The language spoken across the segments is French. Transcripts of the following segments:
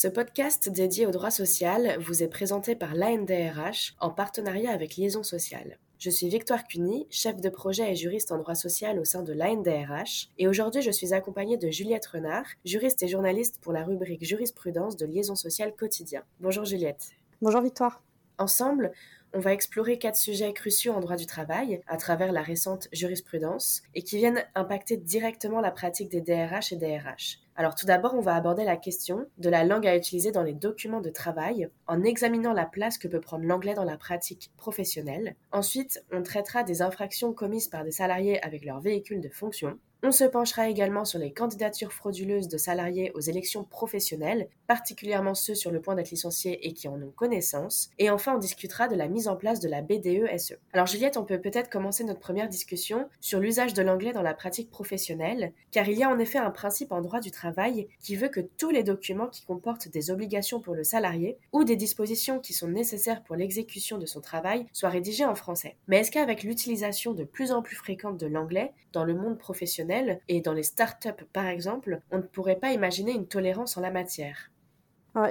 Ce podcast dédié au droit social vous est présenté par l'ANDRH en partenariat avec Liaison Sociale. Je suis Victoire Cuny, chef de projet et juriste en droit social au sein de l'ANDRH, et aujourd'hui je suis accompagnée de Juliette Renard, juriste et journaliste pour la rubrique jurisprudence de Liaison Sociale Quotidien. Bonjour Juliette. Bonjour Victoire. Ensemble, on va explorer quatre sujets cruciaux en droit du travail à travers la récente jurisprudence et qui viennent impacter directement la pratique des DRH et DRH. Alors tout d'abord, on va aborder la question de la langue à utiliser dans les documents de travail en examinant la place que peut prendre l'anglais dans la pratique professionnelle. Ensuite, on traitera des infractions commises par des salariés avec leur véhicule de fonction. On se penchera également sur les candidatures frauduleuses de salariés aux élections professionnelles, particulièrement ceux sur le point d'être licenciés et qui en ont connaissance. Et enfin, on discutera de la mise en place de la BDE-SE. Alors Juliette, on peut peut-être commencer notre première discussion sur l'usage de l'anglais dans la pratique professionnelle, car il y a en effet un principe en droit du travail qui veut que tous les documents qui comportent des obligations pour le salarié ou des dispositions qui sont nécessaires pour l'exécution de son travail soient rédigés en français. Mais est-ce qu'avec l'utilisation de plus en plus fréquente de l'anglais dans le monde professionnel, et dans les startups par exemple, on ne pourrait pas imaginer une tolérance en la matière.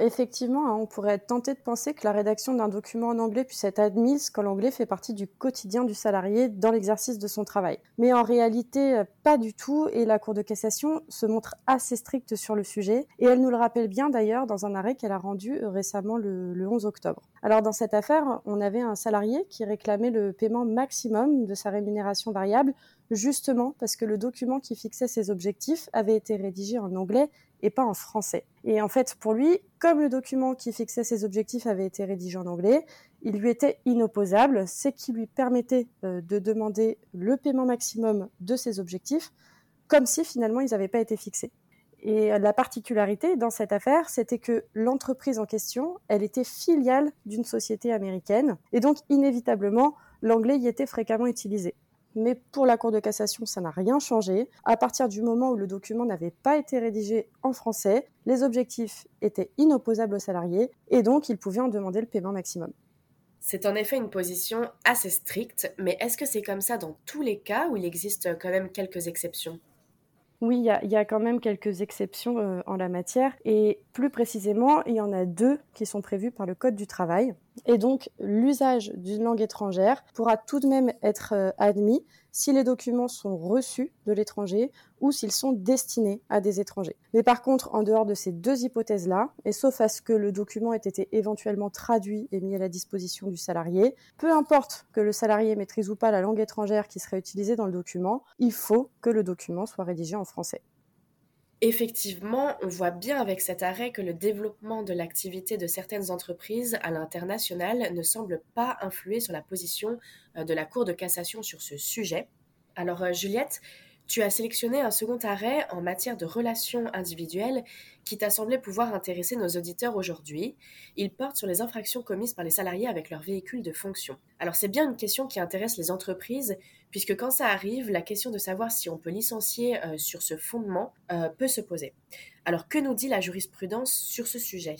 effectivement, hein, on pourrait être tenté de penser que la rédaction d'un document en anglais puisse être admise quand l'anglais fait partie du quotidien du salarié dans l'exercice de son travail. Mais en réalité, euh, pas du tout, et la Cour de cassation se montre assez stricte sur le sujet, et elle nous le rappelle bien d'ailleurs dans un arrêt qu'elle a rendu euh, récemment le, le 11 octobre. Alors dans cette affaire, on avait un salarié qui réclamait le paiement maximum de sa rémunération variable justement parce que le document qui fixait ses objectifs avait été rédigé en anglais et pas en français. Et en fait, pour lui, comme le document qui fixait ses objectifs avait été rédigé en anglais, il lui était inopposable, c'est qui lui permettait euh, de demander le paiement maximum de ses objectifs, comme si finalement ils n'avaient pas été fixés. Et la particularité dans cette affaire, c'était que l'entreprise en question, elle était filiale d'une société américaine, et donc inévitablement, l'anglais y était fréquemment utilisé. Mais pour la Cour de cassation, ça n'a rien changé. À partir du moment où le document n'avait pas été rédigé en français, les objectifs étaient inopposables aux salariés et donc ils pouvaient en demander le paiement maximum. C'est en effet une position assez stricte, mais est-ce que c'est comme ça dans tous les cas ou il existe quand même quelques exceptions? Oui, il y, a, quand même quelques exceptions euh, en la matière. Et plus précisément, il y en a deux qui sont prévues par le Code du travail. Et donc, l'usage d'une langue étrangère pourra tout de même être euh, admis si les documents sont reçus de l'étranger ou s'ils sont destinés à des étrangers. Mais par contre, en dehors de ces deux hypothèses-là, et sauf à ce que le document ait été éventuellement traduit et mis à la disposition du salarié, peu importe que le salarié maîtrise ou pas la langue étrangère qui serait utilisée dans le document, il faut que le document soit rédigé en français. Effectivement, on voit bien avec cet arrêt que le développement de l'activité de certaines entreprises à l'international ne semble pas influer sur la position euh, de la Cour de cassation sur ce sujet. Alors euh, Juliette, tu as sélectionné un second arrêt en matière de relations individuelles qui t'a semblé pouvoir intéresser nos auditeurs aujourd'hui. Il porte sur les infractions commises par les salariés avec leur véhicule de fonction. Alors c'est bien une question qui intéresse les entreprises, puisque quand ça arrive, la question de savoir si on peut licencier euh, sur ce fondement euh, peut se poser. Alors que nous dit la jurisprudence sur ce sujet?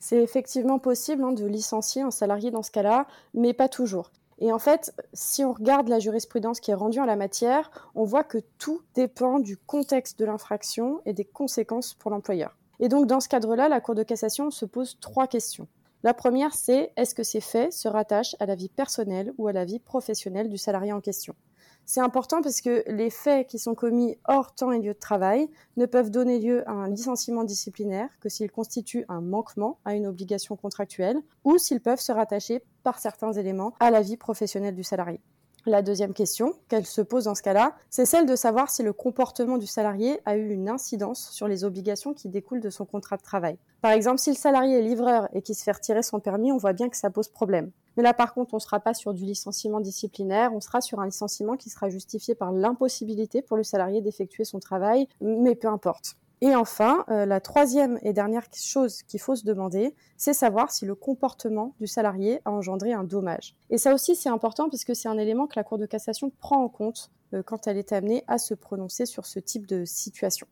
C'est effectivement possible hein, de licencier un salarié dans ce cas-là, mais pas toujours. Et en fait, si on regarde la jurisprudence qui est rendue en la matière, on voit que tout dépend du contexte de l'infraction et des conséquences pour l'employeur. Et donc, dans ce cadre-là, la Cour de cassation se pose trois questions. La première, c'est est-ce que ces faits se rattachent à la vie personnelle ou à la vie professionnelle du salarié en question? C'est important parce que les faits qui sont commis hors temps et lieu de travail ne peuvent donner lieu à un licenciement disciplinaire que s'ils constituent un manquement à une obligation contractuelle ou s'ils peuvent se rattacher par certains éléments à la vie professionnelle du salarié. La deuxième question qu'elle se pose dans ce cas-là, c'est celle de savoir si le comportement du salarié a eu une incidence sur les obligations qui découlent de son contrat de travail. Par exemple, si le salarié est livreur et qu'il se fait retirer son permis, on voit bien que ça pose problème. Mais là, par contre, on ne sera pas sur du licenciement disciplinaire, on sera sur un licenciement qui sera justifié par l'impossibilité pour le salarié d'effectuer son travail, mais peu importe. Et enfin, euh, la troisième et dernière chose qu'il faut se demander, c'est savoir si le comportement du salarié a engendré un dommage. Et ça aussi, c'est important puisque c'est un élément que la Cour de cassation prend en compte euh, quand elle est amenée à se prononcer sur ce type de situation.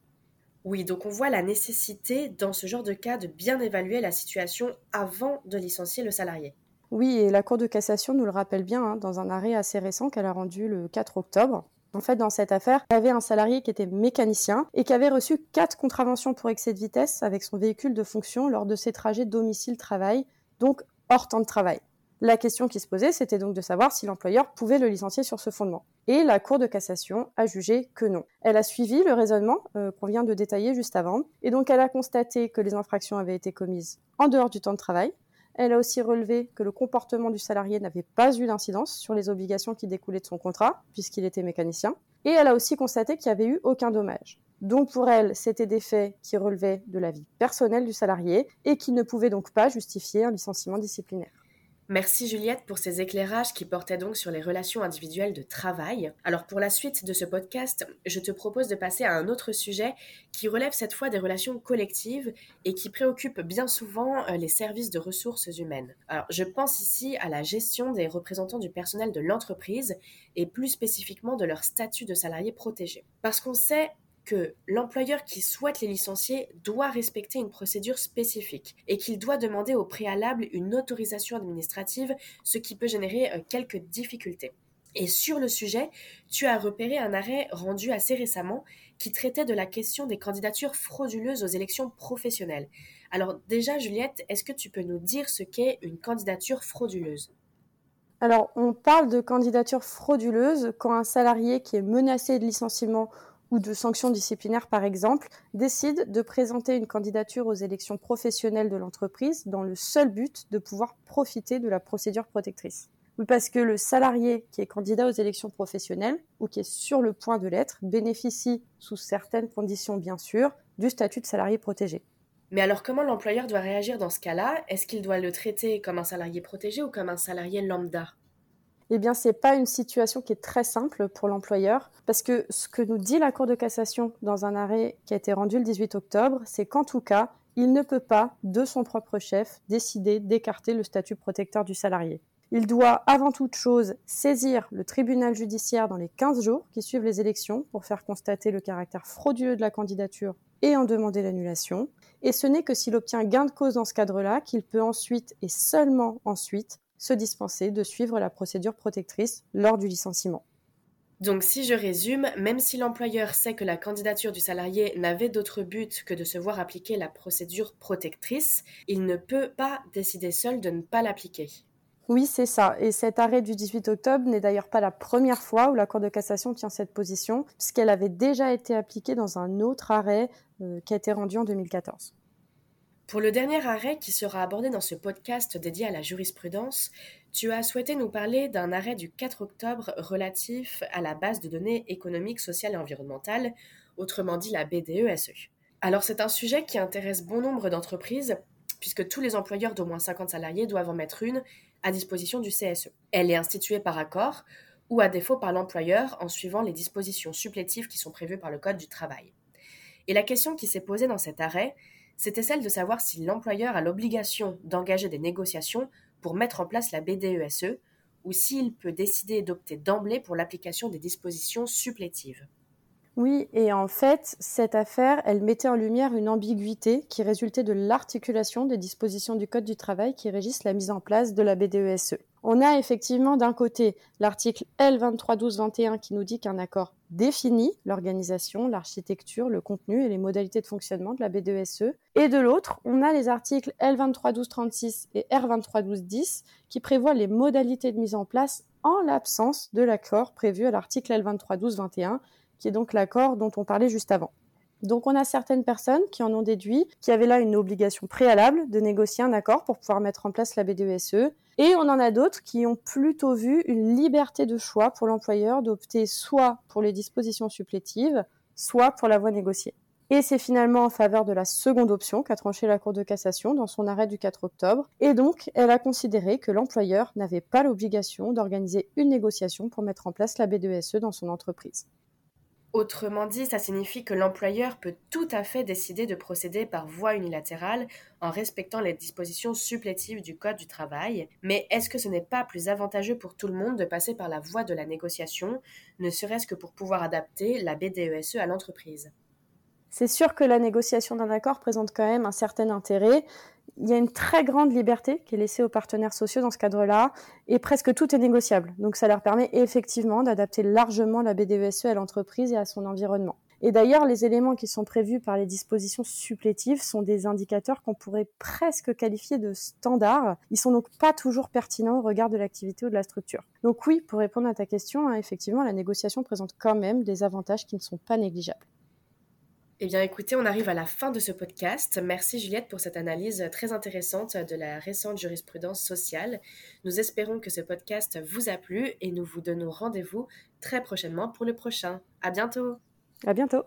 Oui, donc on voit la nécessité dans ce genre de cas de bien évaluer la situation avant de licencier le salarié. Oui, et la Cour de cassation nous le rappelle bien hein, dans un arrêt assez récent qu'elle a rendu le 4 octobre. En fait, dans cette affaire, il y avait un salarié qui était mécanicien et qui avait reçu quatre contraventions pour excès de vitesse avec son véhicule de fonction lors de ses trajets domicile-travail, donc hors temps de travail. La question qui se posait, c'était donc de savoir si l'employeur pouvait le licencier sur ce fondement. Et la Cour de cassation a jugé que non. Elle a suivi le raisonnement euh, qu'on vient de détailler juste avant, et donc elle a constaté que les infractions avaient été commises en dehors du temps de travail. Elle a aussi relevé que le comportement du salarié n'avait pas eu d'incidence sur les obligations qui découlaient de son contrat, puisqu'il était mécanicien. Et elle a aussi constaté qu'il n'y avait eu aucun dommage. Donc pour elle, c'était des faits qui relevaient de la vie personnelle du salarié et qui ne pouvaient donc pas justifier un licenciement disciplinaire. Merci Juliette pour ces éclairages qui portaient donc sur les relations individuelles de travail. Alors pour la suite de ce podcast, je te propose de passer à un autre sujet qui relève cette fois des relations collectives et qui préoccupe bien souvent euh, les services de ressources humaines. Alors je pense ici à la gestion des représentants du personnel de l'entreprise et plus spécifiquement de leur statut de salarié protégé. Parce qu'on sait que l'employeur qui souhaite les licencier doit respecter une procédure spécifique et qu'il doit demander au préalable une autorisation administrative, ce qui peut générer euh, quelques difficultés. Et sur le sujet, tu as repéré un arrêt rendu assez récemment qui traitait de la question des candidatures frauduleuses aux élections professionnelles. Alors déjà, Juliette, est-ce que tu peux nous dire ce qu'est une candidature frauduleuse? Alors, on parle de candidature frauduleuse quand un salarié qui est menacé de licenciement ou de sanctions disciplinaires par exemple, décide de présenter une candidature aux élections professionnelles de l'entreprise dans le seul but de pouvoir profiter de la procédure protectrice. Oui, parce que le salarié qui est candidat aux élections professionnelles ou qui est sur le point de l'être bénéficie, sous certaines conditions bien sûr, du statut de salarié protégé. Mais alors comment l'employeur doit réagir dans ce cas-là? Est-ce qu'il doit le traiter comme un salarié protégé ou comme un salarié lambda? Eh bien, ce n'est pas une situation qui est très simple pour l'employeur, parce que ce que nous dit la Cour de cassation dans un arrêt qui a été rendu le 18 octobre, c'est qu'en tout cas, il ne peut pas, de son propre chef, décider d'écarter le statut protecteur du salarié. Il doit avant toute chose saisir le tribunal judiciaire dans les 15 jours qui suivent les élections pour faire constater le caractère frauduleux de la candidature et en demander l'annulation. Et ce n'est que s'il obtient gain de cause dans ce cadre-là qu'il peut ensuite et seulement ensuite se dispenser de suivre la procédure protectrice lors du licenciement. Donc si je résume, même si l'employeur sait que la candidature du salarié n'avait d'autre but que de se voir appliquer la procédure protectrice, il ne peut pas décider seul de ne pas l'appliquer. Oui, c'est ça. Et cet arrêt du 18 octobre n'est d'ailleurs pas la première fois où la Cour de cassation tient cette position, puisqu'elle avait déjà été appliquée dans un autre arrêt euh, qui a été rendu en 2014. Pour le dernier arrêt qui sera abordé dans ce podcast dédié à la jurisprudence, tu as souhaité nous parler d'un arrêt du 4 octobre relatif à la base de données économiques, sociales et environnementales, autrement dit la BDESE. Alors c'est un sujet qui intéresse bon nombre d'entreprises, puisque tous les employeurs d'au moins 50 salariés doivent en mettre une à disposition du CSE. Elle est instituée par accord ou à défaut par l'employeur en suivant les dispositions supplétives qui sont prévues par le Code du travail. Et la question qui s'est posée dans cet arrêt, c'était celle de savoir si l'employeur a l'obligation d'engager des négociations pour mettre en place la BDESE ou s'il peut décider d'opter d'emblée pour l'application des dispositions supplétives. Oui, et en fait, cette affaire, elle mettait en lumière une ambiguïté qui résultait de l'articulation des dispositions du Code du travail qui régissent la mise en place de la BDESE. On a effectivement d'un côté l'article L231221 qui nous dit qu'un accord définit l'organisation, l'architecture, le contenu et les modalités de fonctionnement de la BDESE. Et de l'autre, on a les articles L231236 et R231210 qui prévoient les modalités de mise en place en l'absence de l'accord prévu à l'article L231221 qui est donc l'accord dont on parlait juste avant. Donc on a certaines personnes qui en ont déduit qui avaient là une obligation préalable de négocier un accord pour pouvoir mettre en place la BDESE et on en a d'autres qui ont plutôt vu une liberté de choix pour l'employeur d'opter soit pour les dispositions supplétives, soit pour la voie négociée. Et c'est finalement en faveur de la seconde option qu'a tranché la Cour de cassation dans son arrêt du 4 octobre. Et donc, elle a considéré que l'employeur n'avait pas l'obligation d'organiser une négociation pour mettre en place la BDESE dans son entreprise. Autrement dit, ça signifie que l'employeur peut tout à fait décider de procéder par voie unilatérale en respectant les dispositions supplétives du Code du travail, mais est-ce que ce n'est pas plus avantageux pour tout le monde de passer par la voie de la négociation, ne serait-ce que pour pouvoir adapter la BDESE à l'entreprise? C'est sûr que la négociation d'un accord présente quand même un certain intérêt, il y a une très grande liberté qui est laissée aux partenaires sociaux dans ce cadre-là, et presque tout est négociable. Donc ça leur permet effectivement d'adapter largement la BDESE à l'entreprise et à son environnement. Et d'ailleurs, les éléments qui sont prévus par les dispositions supplétives sont des indicateurs qu'on pourrait presque qualifier de standards. Ils sont donc pas toujours pertinents au regard de l'activité ou de la structure. Donc oui, pour répondre à ta question, hein, effectivement, la négociation présente quand même des avantages qui ne sont pas négligeables. Eh bien, écoutez, on arrive à la fin de ce podcast. Merci Juliette pour cette analyse très intéressante de la récente jurisprudence sociale. Nous espérons que ce podcast vous a plu et nous vous donnons rendez-vous très prochainement pour le prochain. À bientôt! À bientôt!